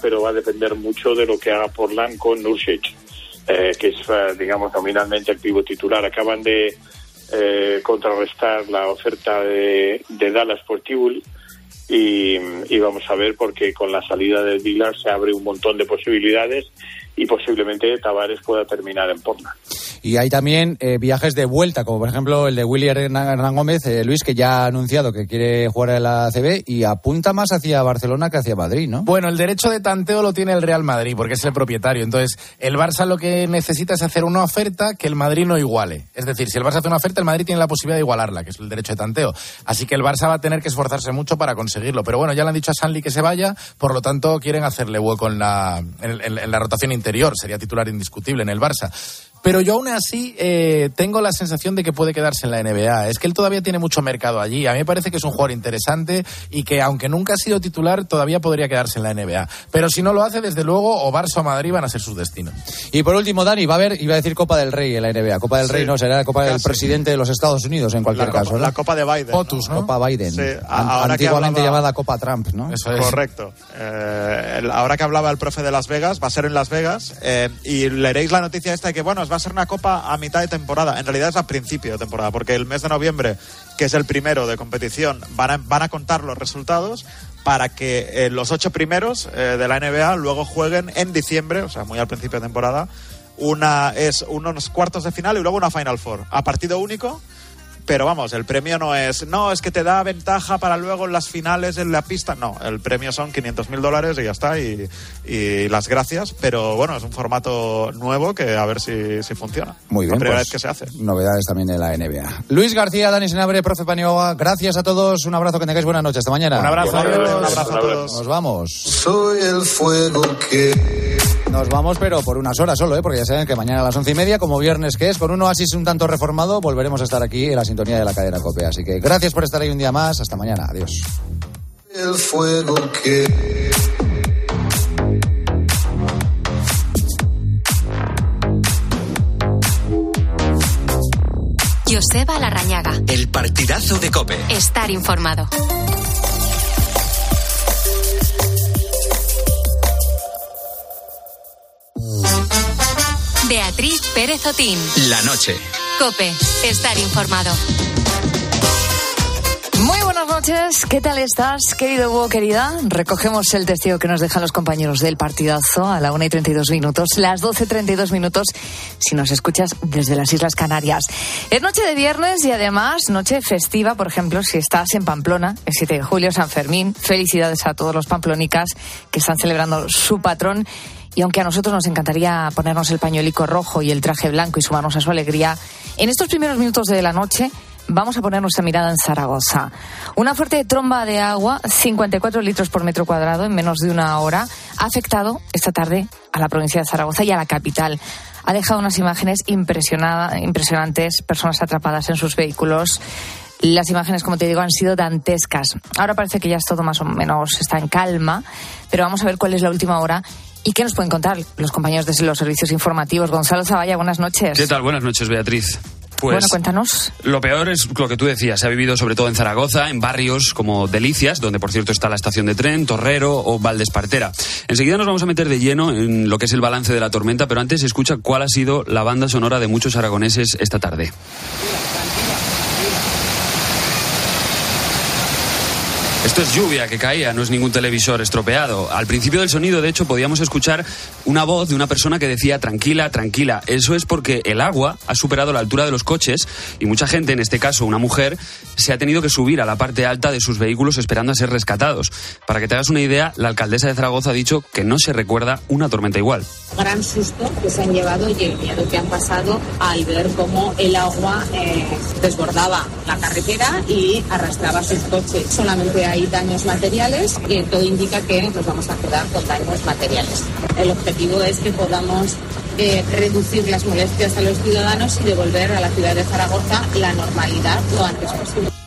pero va a depender mucho de lo que haga Portland con Nursic, eh, que es, eh, digamos, nominalmente el pivo titular. Acaban de eh, contrarrestar la oferta de, de Dallas por Tibul y, vamos a ver porque con la salida del Villar se abre un montón de posibilidades y posiblemente Tavares pueda terminar en Portland. Y hay también eh, viajes de vuelta, como por ejemplo el de Willy Hernán Gómez, eh, Luis, que ya ha anunciado que quiere jugar en la ACB y apunta más hacia Barcelona que hacia Madrid, ¿no? Bueno, el derecho de tanteo lo tiene el Real Madrid, porque es el propietario. Entonces, el Barça lo que necesita es hacer una oferta que el Madrid no iguale. Es decir, si el Barça hace una oferta, el Madrid tiene la posibilidad de igualarla, que es el derecho de tanteo. Así que el Barça va a tener que esforzarse mucho para conseguirlo. Pero bueno, ya le han dicho a Sanli que se vaya, por lo tanto quieren hacerle hueco en la, en la rotación interior. Sería titular indiscutible en el Barça. Pero yo aún así eh, tengo la sensación de que puede quedarse en la NBA. Es que él todavía tiene mucho mercado allí. A mí me parece que es un jugador interesante y que aunque nunca ha sido titular, todavía podría quedarse en la NBA. Pero si no lo hace, desde luego, o Barça o Madrid van a ser sus destinos. Y por último, Dani, va a haber, iba a decir Copa del Rey en la NBA. Copa del sí, Rey no, será la Copa del presidente de los Estados Unidos en cualquier la caso. ¿no? La Copa de Biden. POTUS, ¿no? Copa Biden. Sí, Antiguamente hablaba... llamada Copa Trump, ¿no? Eso es. Correcto. Eh, ahora que hablaba el profe de Las Vegas, va a ser en Las Vegas eh, y leeréis la noticia esta de que, bueno, va a ser una Copa a mitad de temporada. En realidad es a principio de temporada, porque el mes de noviembre, que es el primero de competición, van a, van a contar los resultados para que eh, los ocho primeros eh, de la NBA luego jueguen en diciembre, o sea, muy al principio de temporada. Una es unos cuartos de final y luego una Final Four a partido único pero vamos, el premio no es, no, es que te da ventaja para luego en las finales en la pista. No, el premio son 500 mil dólares y ya está, y, y, las gracias. Pero bueno, es un formato nuevo que a ver si, si funciona. Muy bien. La primera pues, vez que se hace. Novedades también en la NBA. Luis García, Dani Senabre, profe Paniagua, gracias a todos. Un abrazo, que tengáis buena noche. Hasta mañana. Un abrazo, Adiós. un abrazo a todos. Nos vamos. Soy el fuego que. Nos vamos, pero por unas horas solo, ¿eh? porque ya saben que mañana a las once y media, como viernes que es, con un oasis un tanto reformado, volveremos a estar aquí en la sintonía de la cadena COPE. Así que gracias por estar ahí un día más. Hasta mañana. Adiós. El fuego que. Joseba Larrañaga. El partidazo de Cope. Estar informado. Beatriz Pérez Otín. La noche. Cope. Estar informado. Muy buenas noches, ¿qué tal estás, querido Hugo, querida? Recogemos el testigo que nos dejan los compañeros del partidazo a la 1 y 32 minutos, las 12 y 32 minutos, si nos escuchas desde las Islas Canarias. Es noche de viernes y además noche festiva, por ejemplo, si estás en Pamplona, el 7 de julio, San Fermín. Felicidades a todos los pamplonicas que están celebrando su patrón. Y aunque a nosotros nos encantaría ponernos el pañuelico rojo y el traje blanco y sumarnos a su alegría, en estos primeros minutos de la noche vamos a poner nuestra mirada en Zaragoza. Una fuerte tromba de agua, 54 litros por metro cuadrado en menos de una hora, ha afectado esta tarde a la provincia de Zaragoza y a la capital. Ha dejado unas imágenes impresionantes, personas atrapadas en sus vehículos. Las imágenes, como te digo, han sido dantescas. Ahora parece que ya es todo más o menos está en calma, pero vamos a ver cuál es la última hora ¿Y qué nos pueden contar los compañeros de los servicios informativos? Gonzalo Zavalla, buenas noches. ¿Qué tal? Buenas noches, Beatriz. Pues, bueno, cuéntanos. Lo peor es lo que tú decías. Se ha vivido sobre todo en Zaragoza, en barrios como Delicias, donde por cierto está la estación de tren, Torrero o Valdespartera. Enseguida nos vamos a meter de lleno en lo que es el balance de la tormenta, pero antes escucha cuál ha sido la banda sonora de muchos aragoneses esta tarde. Esto es lluvia que caía, no es ningún televisor estropeado. Al principio del sonido, de hecho, podíamos escuchar una voz de una persona que decía tranquila, tranquila. Eso es porque el agua ha superado la altura de los coches y mucha gente, en este caso una mujer, se ha tenido que subir a la parte alta de sus vehículos esperando a ser rescatados. Para que te hagas una idea, la alcaldesa de Zaragoza ha dicho que no se recuerda una tormenta igual. Gran susto que se han llevado y el miedo que han pasado al ver cómo el agua eh, desbordaba la carretera y arrastraba sus coches. Solamente hay daños materiales y todo indica que nos vamos a quedar con daños materiales. El objetivo es que podamos eh, reducir las molestias a los ciudadanos y devolver a la ciudad de Zaragoza la normalidad lo antes posible.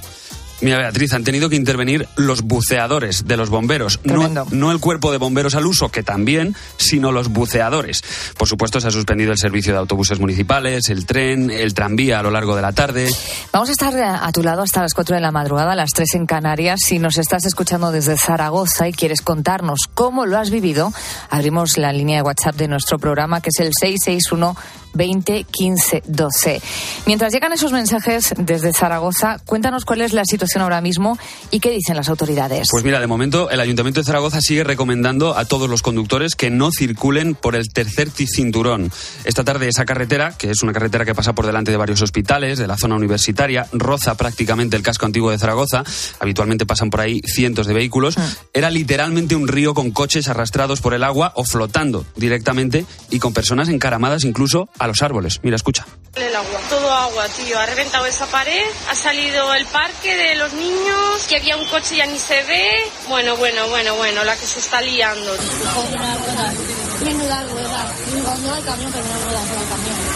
Mira, Beatriz, han tenido que intervenir los buceadores de los bomberos. No, el cuerpo de bomberos al uso, que también, sino los buceadores. Por supuesto, se ha suspendido el servicio de autobuses municipales, el tren, el tranvía a lo largo de la tarde. Vamos a estar eh, a tu lado hasta las 4 de la madrugada, a las 3 en Canarias. Si nos estás escuchando desde Zaragoza y quieres contarnos cómo lo has vivido, abrimos la línea de WhatsApp de nuestro programa, que es el 661 20 15 12. Mientras llegan esos mensajes desde Zaragoza, cuéntanos cuál es la situación ahora mismo y qué dicen las autoridades. Pues mira, de momento el Ayuntamiento de Zaragoza sigue recomendando a todos los conductores que no circulen por el tercer cinturón. Esta tarde esa carretera, que es una carretera que pasa por delante de varios hospitales, de la zona universitaria, roza prácticamente el casco antiguo de Zaragoza, habitualmente pasan por ahí cientos de vehículos, era literalmente un río con coches arrastrados por el agua o flotando directamente y con personas encaramadas incluso a los árboles. Mira, escucha. El agua, todo agua, tío. Ha reventado esa pared, ha salido el parque de los niños, que había un coche ya ni se ve. Bueno, bueno, bueno, bueno, la que se está liando. Menuda rueda. Camión, pero no ruedas el camión.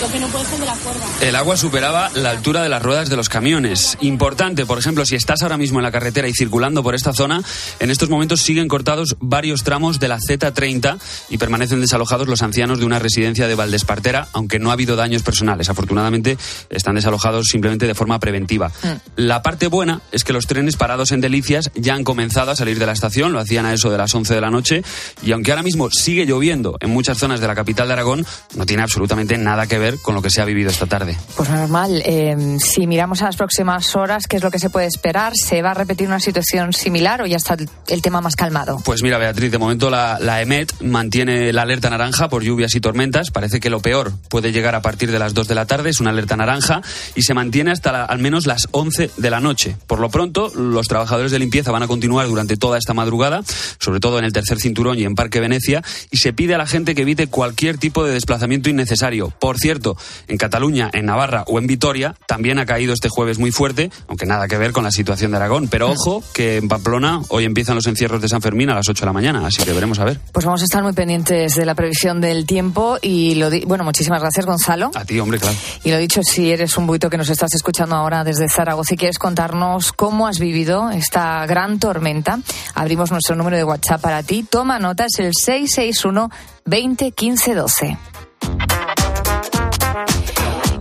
Lo que no puede ser de la cuerda. El agua superaba la altura de las ruedas de los camiones. Importante, por ejemplo, si estás ahora mismo en la carretera y circulando por esta zona, en estos momentos siguen cortados varios tramos de la Z30 y permanecen desalojados los ancianos de una residencia de Valdespartera, aunque no ha habido daños personales. Afortunadamente, están desalojados simplemente de forma preventiva. La parte buena es que los trenes parados en Delicias ya han comenzado a salir de la estación, lo hacían a eso de las 11 de la noche, y aunque ahora mismo sigue lloviendo en muchas zonas de la capital de Aragón, no tiene absolutamente nada que ver con lo que se ha vivido esta tarde. Pues normal, eh, si miramos a las próximas horas, ¿qué es lo que se puede esperar? ¿Se va a repetir una situación similar o ya está el, tema más calmado? Pues mira, Beatriz, de momento la, la EMET mantiene la alerta naranja por lluvias y tormentas. Parece que lo peor puede llegar a partir de las 2 de la tarde, es una alerta naranja, y se mantiene hasta la- al menos las 11 de la noche. Por lo pronto, los trabajadores de limpieza van a continuar durante toda esta madrugada, sobre todo en el tercer cinturón y en Parque Venecia, y se pide a la gente que evite cualquier tipo de desplazamiento innecesario. Por cierto, en Cataluña, en Navarra o en Vitoria también ha caído este jueves muy fuerte, aunque nada que ver con la situación de Aragón. Pero ojo, que en Pamplona hoy empiezan los encierros de San Fermín a las 8 de la mañana, así que veremos a ver. Pues vamos a estar muy pendientes de la previsión del tiempo y lo di- bueno, muchísimas gracias Gonzalo. A ti, hombre, claro. Y lo dicho, si eres un buito que nos estás escuchando ahora desde Zaragoza y quieres contarnos cómo has vivido esta gran tormenta, abrimos nuestro número de WhatsApp para ti. Toma nota, es el 661 20 15 12.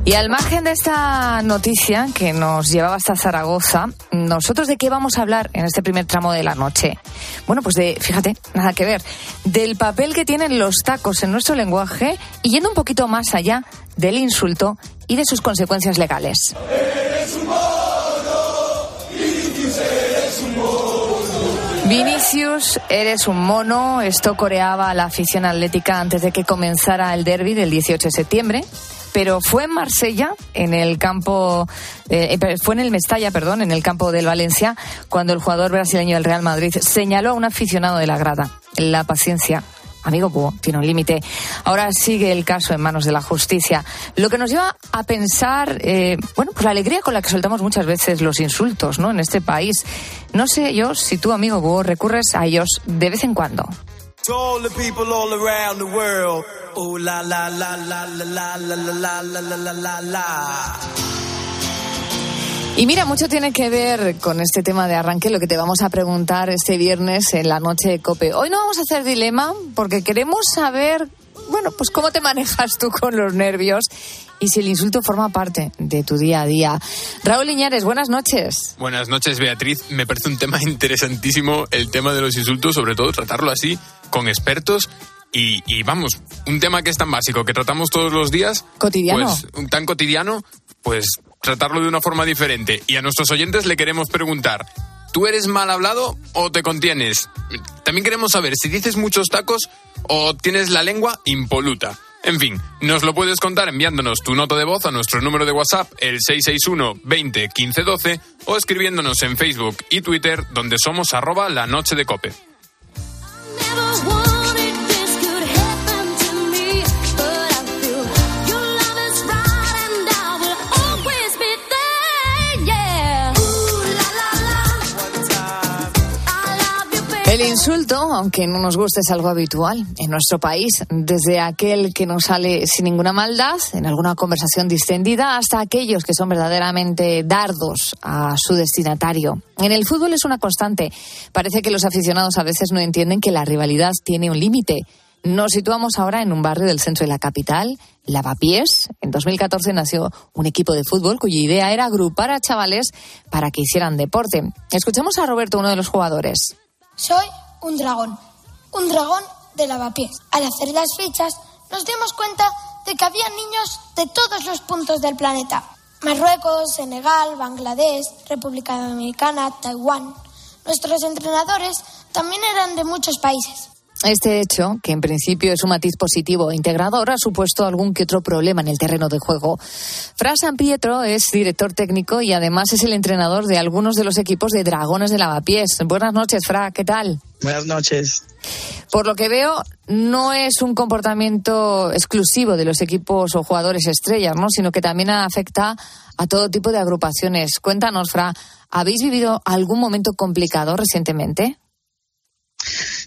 Y al margen de esta noticia que nos llevaba hasta Zaragoza, ¿nosotros de qué vamos a hablar en este primer tramo de la noche? Bueno, pues de, fíjate, nada que ver, del papel que tienen los tacos en nuestro lenguaje y yendo un poquito más allá del insulto y de sus consecuencias legales. Vinicius, eres un mono. Esto coreaba a la afición atlética antes de que comenzara el derby del 18 de septiembre. Pero fue en Marsella, en el campo, eh, eh, fue en el Mestalla, perdón, en el campo del Valencia, cuando el jugador brasileño del Real Madrid señaló a un aficionado de la grada. La paciencia Amigo Búho, tiene un límite. Ahora sigue el caso en manos de la justicia. Lo que nos lleva a pensar, eh, bueno, pues la alegría con la que soltamos muchas veces los insultos, ¿no? En este país. No sé yo si tú, amigo Búho, recurres a ellos de vez en cuando. To all the people all around the world. La la la la la la la la la la la. Y mira, mucho tiene que ver con este tema de arranque, lo que te vamos a preguntar este viernes en la noche de Cope. Hoy no vamos a hacer dilema porque queremos saber, bueno, pues cómo te manejas tú con los nervios y si el insulto forma parte de tu día a día. Raúl Iñares, buenas noches. Buenas noches, Beatriz. Me parece un tema interesantísimo el tema de los insultos, sobre todo tratarlo así con expertos. Y, y vamos, un tema que es tan básico, que tratamos todos los días. Cotidiano. Pues, tan cotidiano, pues tratarlo de una forma diferente. Y a nuestros oyentes le queremos preguntar, ¿tú eres mal hablado o te contienes? También queremos saber si dices muchos tacos o tienes la lengua impoluta. En fin, nos lo puedes contar enviándonos tu nota de voz a nuestro número de WhatsApp, el 661 20 15 12, o escribiéndonos en Facebook y Twitter, donde somos arroba la noche de cope. Aunque no nos guste, es algo habitual en nuestro país, desde aquel que no sale sin ninguna maldad, en alguna conversación distendida, hasta aquellos que son verdaderamente dardos a su destinatario. En el fútbol es una constante. Parece que los aficionados a veces no entienden que la rivalidad tiene un límite. Nos situamos ahora en un barrio del centro de la capital, Lavapiés. En 2014 nació un equipo de fútbol cuya idea era agrupar a chavales para que hicieran deporte. Escuchemos a Roberto, uno de los jugadores. Soy un dragón, un dragón de lavapiés. Al hacer las fichas nos dimos cuenta de que había niños de todos los puntos del planeta. Marruecos, Senegal, Bangladesh, República Dominicana, Taiwán. Nuestros entrenadores también eran de muchos países. Este hecho, que en principio es un matiz positivo e integrador, ha supuesto algún que otro problema en el terreno de juego. Fra San Pietro es director técnico y además es el entrenador de algunos de los equipos de Dragones de Lavapiés. Buenas noches, Fra, ¿qué tal? Buenas noches. Por lo que veo, no es un comportamiento exclusivo de los equipos o jugadores estrellas, ¿no? sino que también afecta a todo tipo de agrupaciones. Cuéntanos, Fra, ¿habéis vivido algún momento complicado recientemente?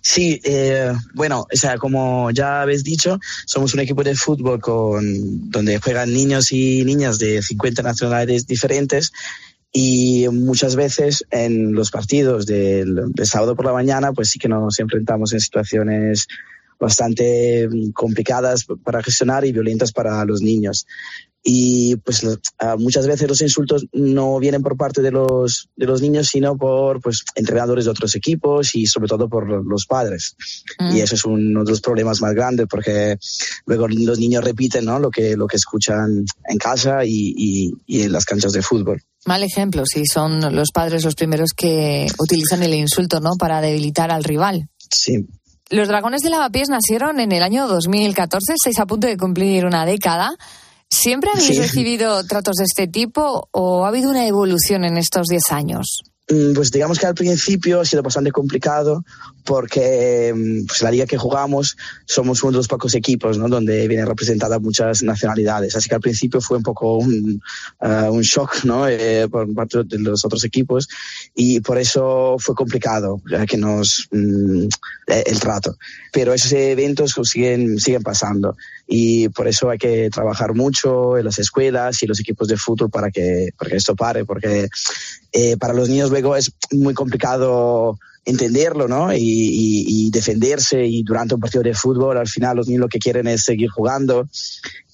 Sí, eh, bueno, o sea, como ya habéis dicho, somos un equipo de fútbol con donde juegan niños y niñas de 50 nacionalidades diferentes y muchas veces en los partidos del, del sábado por la mañana, pues sí que nos enfrentamos en situaciones bastante complicadas para gestionar y violentas para los niños y pues uh, muchas veces los insultos no vienen por parte de los de los niños sino por pues entrenadores de otros equipos y sobre todo por los padres mm. y eso es uno de los problemas más grandes porque luego los niños repiten ¿no? lo que lo que escuchan en casa y, y, y en las canchas de fútbol Mal ejemplo, si son los padres los primeros que utilizan el insulto, ¿no? Para debilitar al rival. Sí, los Dragones de Lavapiés nacieron en el año 2014, estáis a punto de cumplir una década. ¿Siempre habéis sí. recibido tratos de este tipo o ha habido una evolución en estos 10 años? Pues digamos que al principio ha sido bastante complicado porque pues, la liga que jugamos somos uno de los pocos equipos ¿no? donde vienen representadas muchas nacionalidades. Así que al principio fue un poco un, uh, un shock ¿no? Eh, por parte de los otros equipos y por eso fue complicado que nos mm, el trato. Pero esos eventos siguen, siguen pasando y por eso hay que trabajar mucho en las escuelas y los equipos de fútbol para que, para que esto pare, porque eh, para los niños luego es muy complicado entenderlo, ¿no? Y, y, y, defenderse y durante un partido de fútbol al final los niños lo que quieren es seguir jugando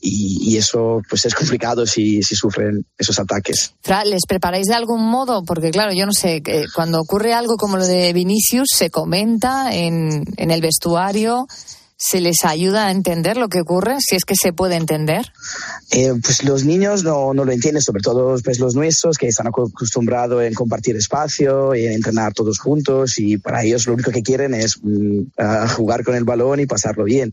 y, y eso pues es complicado si, si, sufren esos ataques. ¿les preparáis de algún modo? Porque claro, yo no sé, eh, cuando ocurre algo como lo de Vinicius se comenta en, en el vestuario ¿Se les ayuda a entender lo que ocurre, si es que se puede entender? Eh, pues los niños no, no, lo entienden, sobre todo pues los nuestros, que están acostumbrados en compartir espacio, en entrenar todos juntos, y para ellos lo único que quieren es uh, jugar con el balón y pasarlo bien.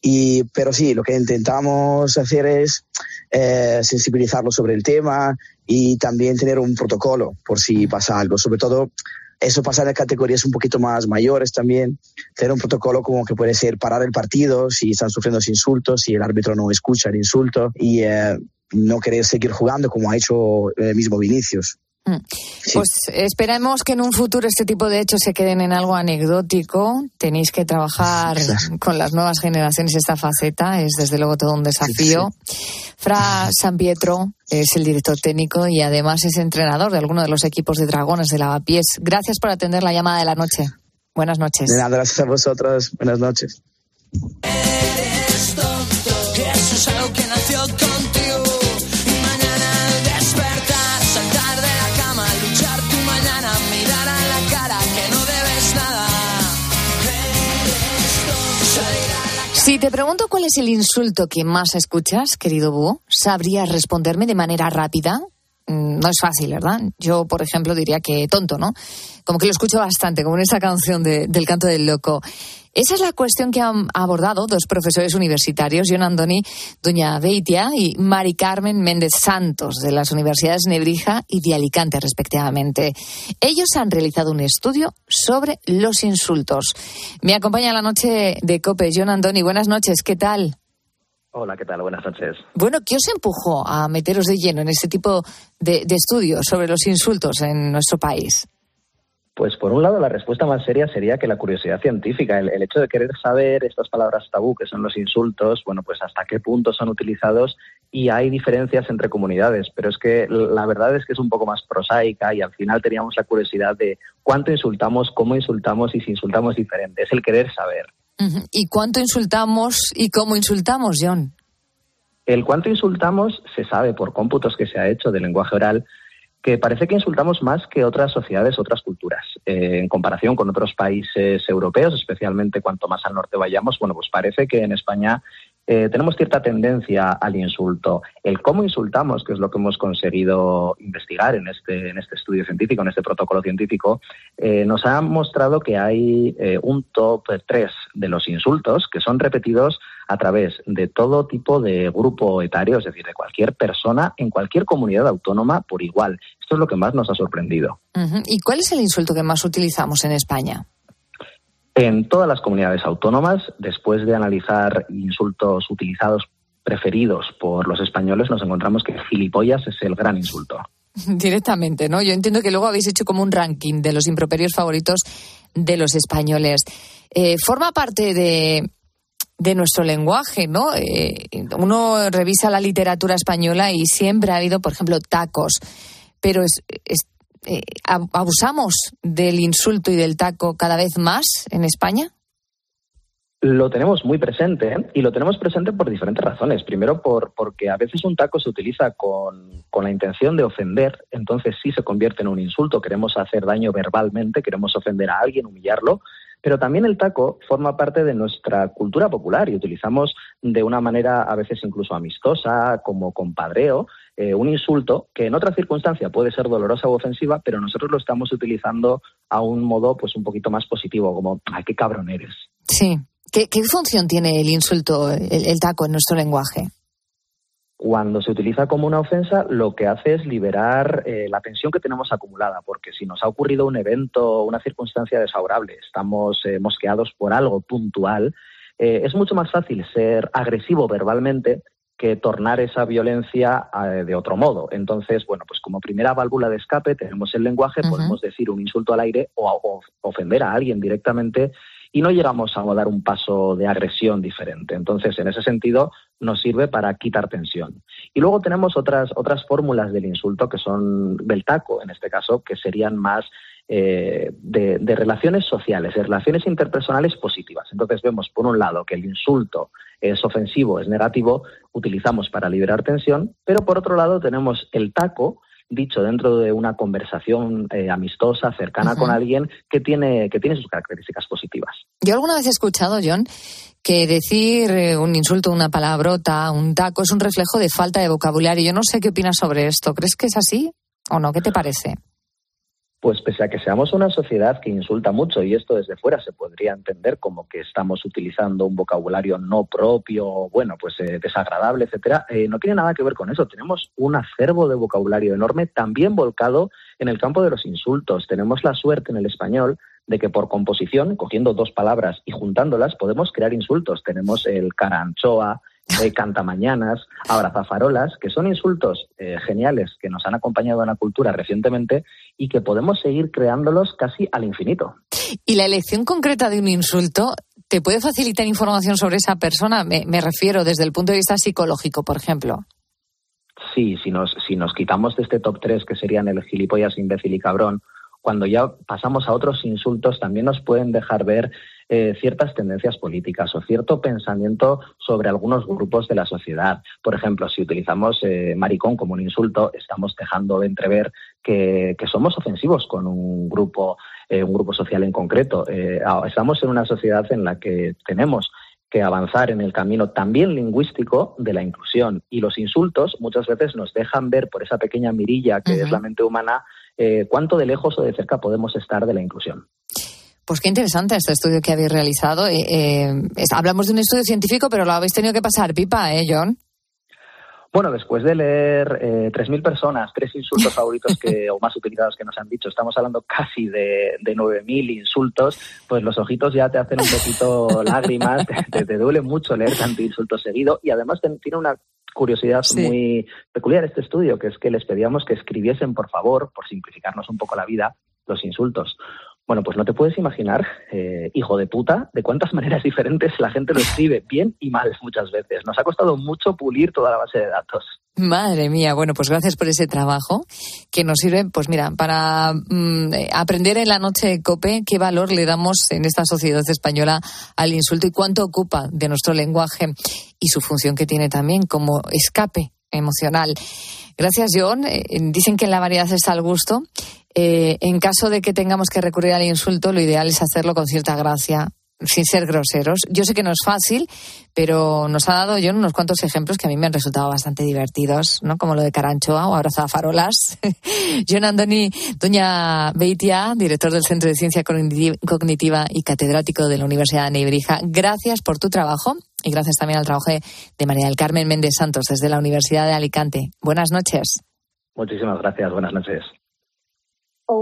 Y, pero sí, lo que intentamos hacer es eh, sensibilizarlos sobre el tema y también tener un protocolo por si pasa algo, sobre todo eso pasa en categorías un poquito más mayores también. Tener un protocolo como que puede ser parar el partido si están sufriendo insultos, si el árbitro no escucha el insulto y eh, no querer seguir jugando como ha hecho el mismo Vinicius. Sí. Pues esperemos que en un futuro este tipo de hechos se queden en algo anecdótico. Tenéis que trabajar con las nuevas generaciones esta faceta. Es desde luego todo un desafío. Sí, sí. Fra San Pietro es el director técnico y además es entrenador de alguno de los equipos de Dragones de Lavapiés. Gracias por atender la llamada de la noche. Buenas noches. De nada, gracias a vosotros. Buenas noches. Eres tonto, eso es algo que nació. Si te pregunto cuál es el insulto que más escuchas, querido Búho, ¿sabrías responderme de manera rápida? Mm, No es fácil, ¿verdad? Yo, por ejemplo, diría que tonto, ¿no? Como que lo escucho bastante, como en esa canción de, del canto del loco. Esa es la cuestión que han abordado dos profesores universitarios, John Andoni Duña Beitia y Mari Carmen Méndez Santos, de las universidades Nebrija y de Alicante, respectivamente. Ellos han realizado un estudio sobre los insultos. Me acompaña la noche de COPE, John Andoni. Buenas noches, ¿qué tal? Hola, ¿qué tal? Buenas noches. Bueno, ¿qué os empujó a meteros de lleno en este tipo de, de estudios sobre los insultos en nuestro país? Pues por un lado la respuesta más seria sería que la curiosidad científica, el, el, hecho de querer saber estas palabras tabú que son los insultos, bueno, pues hasta qué punto son utilizados y hay diferencias entre comunidades, pero es que la verdad es que es un poco más prosaica y al final teníamos la curiosidad de cuánto insultamos, cómo insultamos y si insultamos diferente, es el querer saber. ¿Y cuánto insultamos y cómo insultamos, John? El cuánto insultamos se sabe por cómputos que se ha hecho de lenguaje oral que parece que insultamos más que otras sociedades, otras culturas. Eh, en comparación con otros países europeos, especialmente cuanto más al norte vayamos, bueno, pues parece que en España eh, tenemos cierta tendencia al insulto. El cómo insultamos, que es lo que hemos conseguido investigar en este, en este estudio científico, en este protocolo científico, eh, nos ha mostrado que hay eh, un top 3 de los insultos que son repetidos a través de todo tipo de grupo etario, es decir, de cualquier persona en cualquier comunidad autónoma por igual. Esto es lo que más nos ha sorprendido. ¿Y cuál es el insulto que más utilizamos en España? En todas las comunidades autónomas, después de analizar insultos utilizados preferidos por los españoles, nos encontramos que gilipollas es el gran insulto. Directamente, ¿no? Yo entiendo que luego habéis hecho como un ranking de los improperios favoritos de los españoles. Eh, forma parte de, de nuestro lenguaje, ¿no? Eh, uno revisa la literatura española y siempre ha habido, por ejemplo, tacos, pero es, es eh, abusamos del insulto y del taco cada vez más en España. Lo tenemos muy presente ¿eh? y lo tenemos presente por diferentes razones. Primero, por, porque a veces un taco se utiliza con, con, la intención de ofender, entonces sí se convierte en un insulto. Queremos hacer daño verbalmente, queremos ofender a alguien, humillarlo. Pero también el taco forma parte de nuestra cultura popular y utilizamos de una manera a veces incluso amistosa, como compadreo, eh, un insulto que en otra circunstancia puede ser dolorosa o ofensiva, pero nosotros lo estamos utilizando a un modo pues un poquito más positivo, como ¡ay, qué cabrón eres! Sí. ¿Qué, qué función tiene el insulto, el, el taco en nuestro lenguaje? cuando se utiliza como una ofensa, lo que hace es liberar eh, la tensión que tenemos acumulada, porque si nos ha ocurrido un evento, una circunstancia desfavorable, estamos eh, mosqueados por algo puntual, eh, es mucho más fácil ser agresivo verbalmente que tornar esa violencia eh, de otro modo. Entonces, bueno, pues como primera válvula de escape tenemos el lenguaje, uh -huh. podemos decir un insulto al aire o, o ofender a alguien directamente y no llegamos a dar un paso de agresión diferente. Entonces, en ese sentido, nos sirve para quitar tensión. Y luego tenemos otras, otras fórmulas del insulto que son del taco, en este caso, que serían más eh, de, de, relaciones sociales, de relaciones interpersonales positivas. Entonces vemos, por un lado, que el insulto es ofensivo, es negativo, utilizamos para liberar tensión, pero por otro lado tenemos el taco, dicho dentro de una conversación eh, amistosa, cercana uh -huh. con alguien que tiene, que tiene sus características positivas. Yo alguna vez he escuchado, John, que decir eh, un insulto, una palabrota, un taco es un reflejo de falta de vocabulario. Yo no sé qué opinas sobre esto. ¿Crees que es así o no? ¿Qué te parece? Pues pese a que seamos una sociedad que insulta mucho, y esto desde fuera se podría entender como que estamos utilizando un vocabulario no propio, bueno, pues eh, desagradable, etcétera, eh, no tiene nada que ver con eso. Tenemos un acervo de vocabulario enorme, también volcado en el campo de los insultos. Tenemos la suerte en el español de que por composición, cogiendo dos palabras y juntándolas, podemos crear insultos. Tenemos el caranchoa, eh, cantamañanas, abrazafarolas, que son insultos eh, geniales que nos han acompañado en la cultura recientemente y que podemos seguir creándolos casi al infinito. ¿Y la elección concreta de un insulto te puede facilitar información sobre esa persona? Me, me refiero desde el punto de vista psicológico, por ejemplo. Sí, si nos, si nos quitamos de este top 3 que serían el gilipollas, imbécil y cabrón, cuando ya pasamos a otros insultos, también nos pueden dejar ver eh, ciertas tendencias políticas o cierto pensamiento sobre algunos grupos de la sociedad. Por ejemplo, si utilizamos eh, maricón como un insulto, estamos dejando de entrever que, que somos ofensivos con un grupo, eh, un grupo social en concreto. Eh, estamos en una sociedad en la que tenemos que avanzar en el camino también lingüístico de la inclusión. Y los insultos muchas veces nos dejan ver por esa pequeña mirilla que uh -huh. es la mente humana eh, cuánto de lejos o de cerca podemos estar de la inclusión. Pues qué interesante este estudio que habéis realizado. Eh, eh, hablamos de un estudio científico, pero lo habéis tenido que pasar pipa, ¿eh, John? Bueno, después de leer eh, 3.000 personas, tres insultos favoritos que, o más utilizados que nos han dicho, estamos hablando casi de, de 9.000 insultos, pues los ojitos ya te hacen un poquito lágrimas, te, te, duele mucho leer tanto insulto seguido y además te, tiene una curiosidad sí. muy peculiar este estudio, que es que les pedíamos que escribiesen, por favor, por simplificarnos un poco la vida, los insultos. Bueno, pues no te puedes imaginar, eh, hijo de puta, de cuántas maneras diferentes la gente lo escribe, bien y mal muchas veces. Nos ha costado mucho pulir toda la base de datos. Madre mía, bueno, pues gracias por ese trabajo que nos sirve, pues mira, para mm, eh, aprender en la noche de COPE qué valor le damos en esta sociedad española al insulto y cuánto ocupa de nuestro lenguaje y su función que tiene también como escape emocional. Gracias, John. Eh, dicen que en la variedad está el gusto. Eh, en caso de que tengamos que recurrir al insulto, lo ideal es hacerlo con cierta gracia, sin ser groseros. Yo sé que no es fácil, pero nos ha dado John unos cuantos ejemplos que a mí me han resultado bastante divertidos, ¿no? Como lo de Caranchoa o Abrazada Farolas. John Andoni, doña Beitia, director del Centro de Ciencia Cognitiva y catedrático de la Universidad de Nebrija, gracias por tu trabajo y gracias también al trabajo de María del Carmen Méndez Santos desde la Universidad de Alicante. Buenas noches. Muchísimas gracias. Buenas noches. Y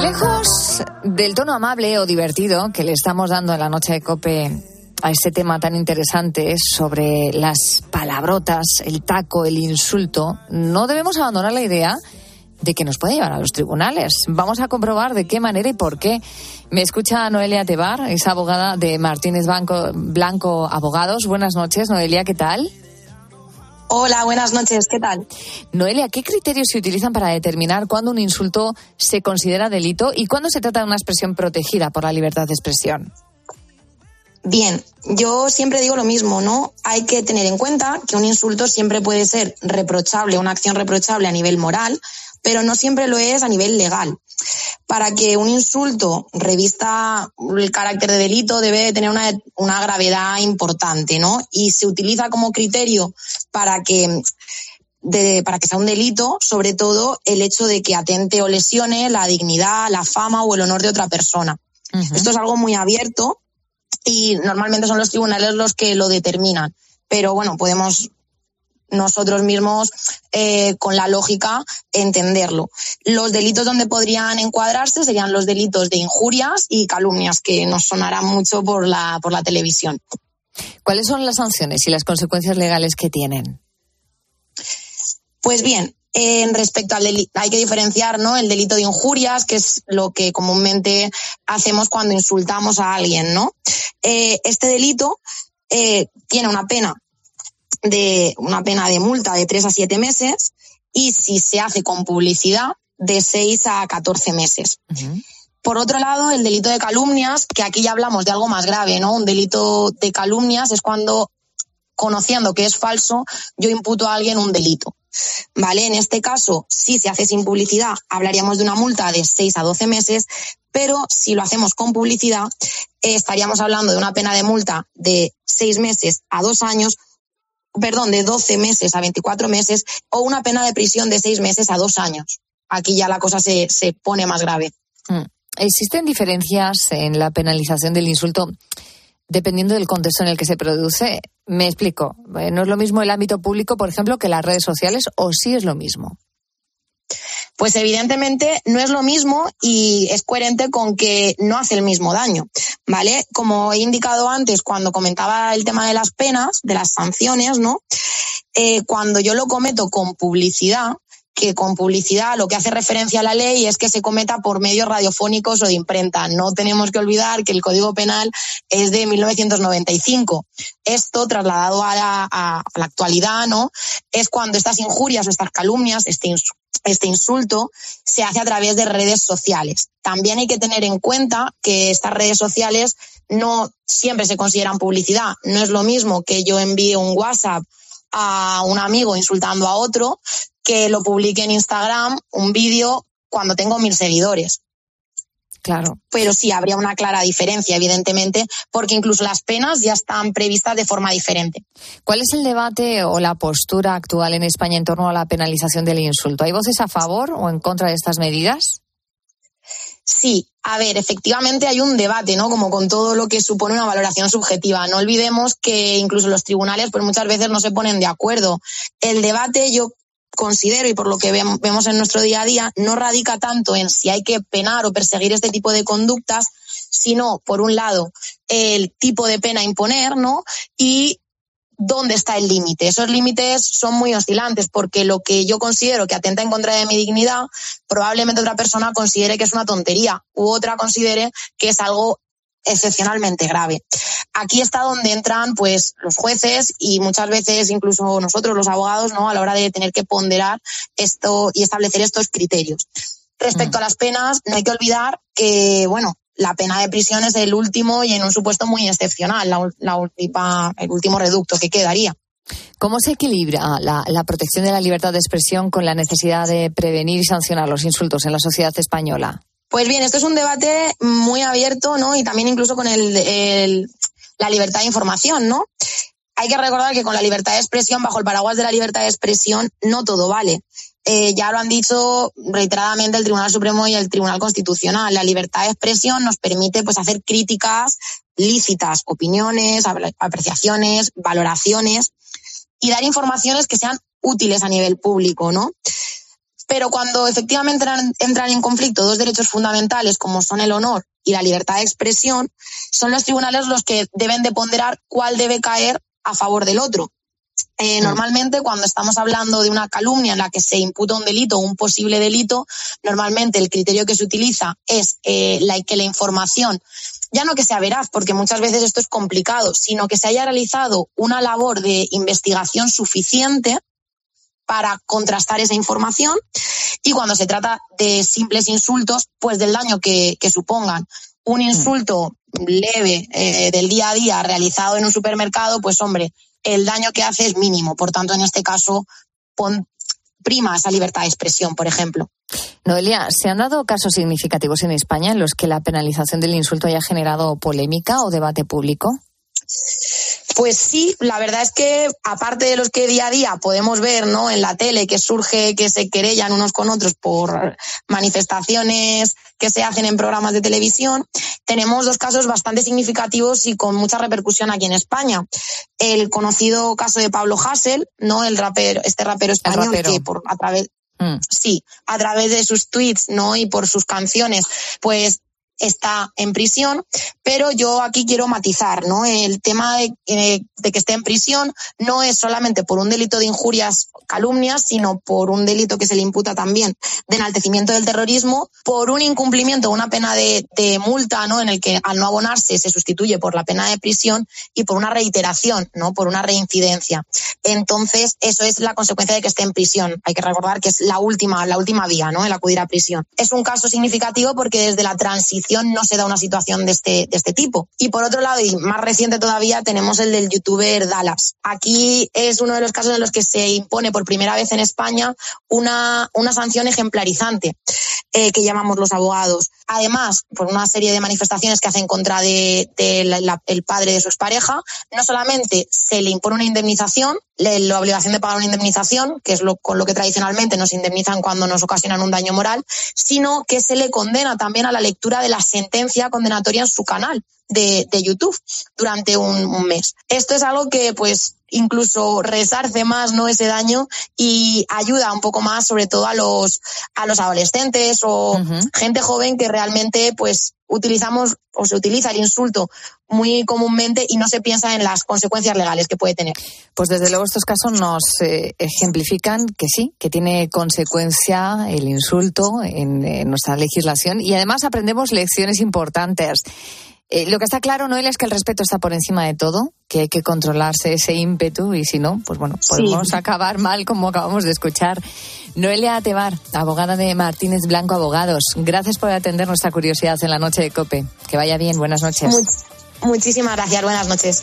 lejos del tono amable o divertido que le estamos dando en la noche de cope a este tema tan interesante sobre las palabrotas, el taco, el insulto, no debemos abandonar la idea de que nos puede llevar a los tribunales. Vamos a comprobar de qué manera y por qué. Me escucha Noelia Tebar, es abogada de Martínez Blanco, Blanco Abogados. Buenas noches, Noelia, ¿qué tal? Hola, buenas noches, ¿qué tal? Noelia, ¿qué criterios se utilizan para determinar cuándo un insulto se considera delito y cuándo se trata de una expresión protegida por la libertad de expresión? Bien, yo siempre digo lo mismo, ¿no? Hay que tener en cuenta que un insulto siempre puede ser reprochable, una acción reprochable a nivel moral, pero no siempre lo es a nivel legal. Para que un insulto revista el carácter de delito debe tener una, una gravedad importante, ¿no? Y se utiliza como criterio para que de, para que sea un delito, sobre todo el hecho de que atente o lesione la dignidad, la fama o el honor de otra persona. Esto es algo muy abierto y normalmente son los tribunales los que lo determinan. Pero bueno, podemos nosotros mismos eh, con la lógica entenderlo. Los delitos donde podrían encuadrarse serían los delitos de injurias y calumnias, que nos sonarán mucho por la, por la televisión. ¿Cuáles son las sanciones y las consecuencias legales que tienen? Pues bien, en respecto al delito, hay que diferenciar ¿no? el delito de injurias, que es lo que comúnmente hacemos cuando insultamos a alguien. ¿no? Eh, este delito eh, tiene una pena de una pena de multa de tres a siete meses y si se hace con publicidad de seis a catorce meses. Por otro lado, el delito de calumnias, que aquí ya hablamos de algo más grave, ¿no? Un delito de calumnias es cuando, conociendo que es falso, yo imputo a alguien un delito. ¿Vale? En este caso, si se hace sin publicidad, hablaríamos de una multa de seis a doce meses, pero si lo hacemos con publicidad, eh, estaríamos hablando de una pena de multa de seis meses a dos años perdón, de 12 meses a 24 meses o una pena de prisión de 6 meses a 2 años. Aquí ya la cosa se, se pone más grave. Mm. ¿Existen diferencias en la penalización del insulto dependiendo del contexto en el que se produce? Me explico. Eh, ¿No es lo mismo el ámbito público, por ejemplo, que las redes sociales o sí es lo mismo? Pues evidentemente no es lo mismo y es coherente con que no hace el mismo daño, ¿vale? Como he indicado antes cuando comentaba el tema de las penas, de las sanciones, ¿no? Eh, cuando yo lo cometo con publicidad, que con publicidad lo que hace referencia a la ley es que se cometa por medios radiofónicos o de imprenta. No tenemos que olvidar que el Código Penal es de 1995. Esto, trasladado a la, actualidad, ¿no? Es cuando estas injurias o estas calumnias, este, este insulto se hace a través de redes sociales. También hay que tener en cuenta que estas redes sociales no siempre se consideran publicidad. No es lo mismo que yo envíe un WhatsApp a un amigo insultando a otro que lo publique en Instagram un vídeo cuando tengo mil seguidores. Claro. Pero sí habría una clara diferencia, evidentemente, porque incluso las penas ya están previstas de forma diferente. ¿Cuál es el debate o la postura actual en España en torno a la penalización del insulto? ¿Hay voces a favor o en contra de estas medidas? Sí, a ver, efectivamente hay un debate, ¿no? Como con todo lo que supone una valoración subjetiva. No olvidemos que incluso los tribunales, pues muchas veces no se ponen de acuerdo. El debate, yo considero y por lo que vemos en nuestro día a día, no radica tanto en si hay que penar o perseguir este tipo de conductas, sino, por un lado, el tipo de pena imponer, ¿no? Y dónde está el límite. Esos límites son muy oscilantes porque lo que yo considero que atenta en contra de mi dignidad, probablemente otra persona considere que es una tontería u otra considere que es algo excepcionalmente grave. Aquí está donde entran pues los jueces y muchas veces incluso nosotros los abogados, ¿no? a la hora de tener que ponderar esto y establecer estos criterios. Respecto a las penas, no hay que olvidar que, bueno, la pena de prisión es el último y en un supuesto muy excepcional, la, la última, el último reducto que quedaría. ¿Cómo se equilibra la, la, protección de la libertad de expresión con la necesidad de prevenir y sancionar los insultos en la sociedad española? Pues bien, esto es un debate muy abierto, ¿no? Y también incluso con el, la libertad de información, ¿no? Hay que recordar que con la libertad de expresión, bajo el paraguas de la libertad de expresión, no todo vale. Eh, ya lo han dicho reiteradamente el Tribunal Supremo y el Tribunal Constitucional. La libertad de expresión nos permite pues, hacer críticas lícitas, opiniones, apreciaciones, valoraciones y dar informaciones que sean útiles a nivel público, ¿no? Pero cuando efectivamente entran en conflicto dos derechos fundamentales como son el honor y la libertad de expresión, son los tribunales los que deben de ponderar cuál debe caer a favor del otro. Eh, normalmente cuando estamos hablando de una calumnia en la que se imputa un delito o un posible delito, normalmente el criterio que se utiliza es eh, la, que la información, ya no que sea veraz, porque muchas veces esto es complicado, sino que se haya realizado una labor de investigación suficiente para contrastar esa información y cuando se trata de simples insultos, pues del daño que, que supongan. Un mm. insulto leve eh, del día a día realizado en un supermercado, pues hombre, el daño que hace es mínimo. Por tanto, en este caso, pon, prima esa libertad de expresión, por ejemplo. Noelia, ¿se han dado casos significativos en España en los que la penalización del insulto haya generado polémica o debate público? Pues sí, la verdad es que aparte de los que día a día podemos ver ¿no? en la tele que surge que se querellan unos con otros por manifestaciones que se hacen en programas de televisión, tenemos dos casos bastante significativos y con mucha repercusión aquí en España. El conocido caso de Pablo Hassel, ¿no? El rapero, este rapero español que por a través mm. Sí, a través de sus tweets, ¿no? Y por sus canciones, pues está en prisión, pero yo aquí quiero matizar, ¿no? El tema de, eh, de, que esté en prisión no es solamente por un delito de injurias, calumnias, sino por un delito que se le imputa también de enaltecimiento del terrorismo, por un incumplimiento, una pena de, de multa, ¿no? En el que al no abonarse se sustituye por la pena de prisión y por una reiteración, ¿no? Por una reincidencia. Entonces, eso es la consecuencia de que esté en prisión. Hay que recordar que es la última, la última vía, ¿no? El acudir a prisión. Es un caso significativo porque desde la transición no se da una situación de este, de este tipo. Y por otro lado, y más reciente todavía, tenemos el del youtuber Dallas. Aquí es uno de los casos en los que se impone por primera vez en España una, una sanción ejemplarizante eh, que llamamos los abogados. Además, por una serie de manifestaciones que hace en contra de, el padre de su expareja, no solamente se le impone una indemnización, la obligación de pagar una indemnización, que es lo, con lo que tradicionalmente nos indemnizan cuando nos ocasionan un daño moral, sino que se le condena también a la lectura de la sentencia condenatoria en su canal de, de YouTube durante un, un, mes. Esto es algo que pues incluso resarce más no ese daño y ayuda un poco más sobre todo a los a los adolescentes o gente joven que realmente pues utilizamos o se utiliza el insulto muy comúnmente y no se piensa en las consecuencias legales que puede tener. Pues desde luego estos casos nos eh, ejemplifican que sí, que tiene consecuencia el insulto en, en nuestra legislación y además aprendemos lecciones importantes. Eh, lo que está claro, Noelia, es que el respeto está por encima de todo, que hay que controlarse ese ímpetu y si no, pues bueno, podemos acabar mal como acabamos de escuchar. Noelia Atebar, abogada de Martínez Blanco Abogados, gracias por atender nuestra curiosidad en la noche de COPE. Que vaya bien, buenas noches. muchísimas gracias, buenas noches.